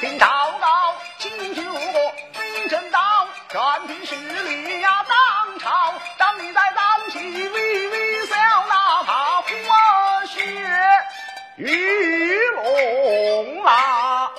听朝早清军就过兵正道全凭势力压当朝当你在当极微微笑呐喊呼儿龙浪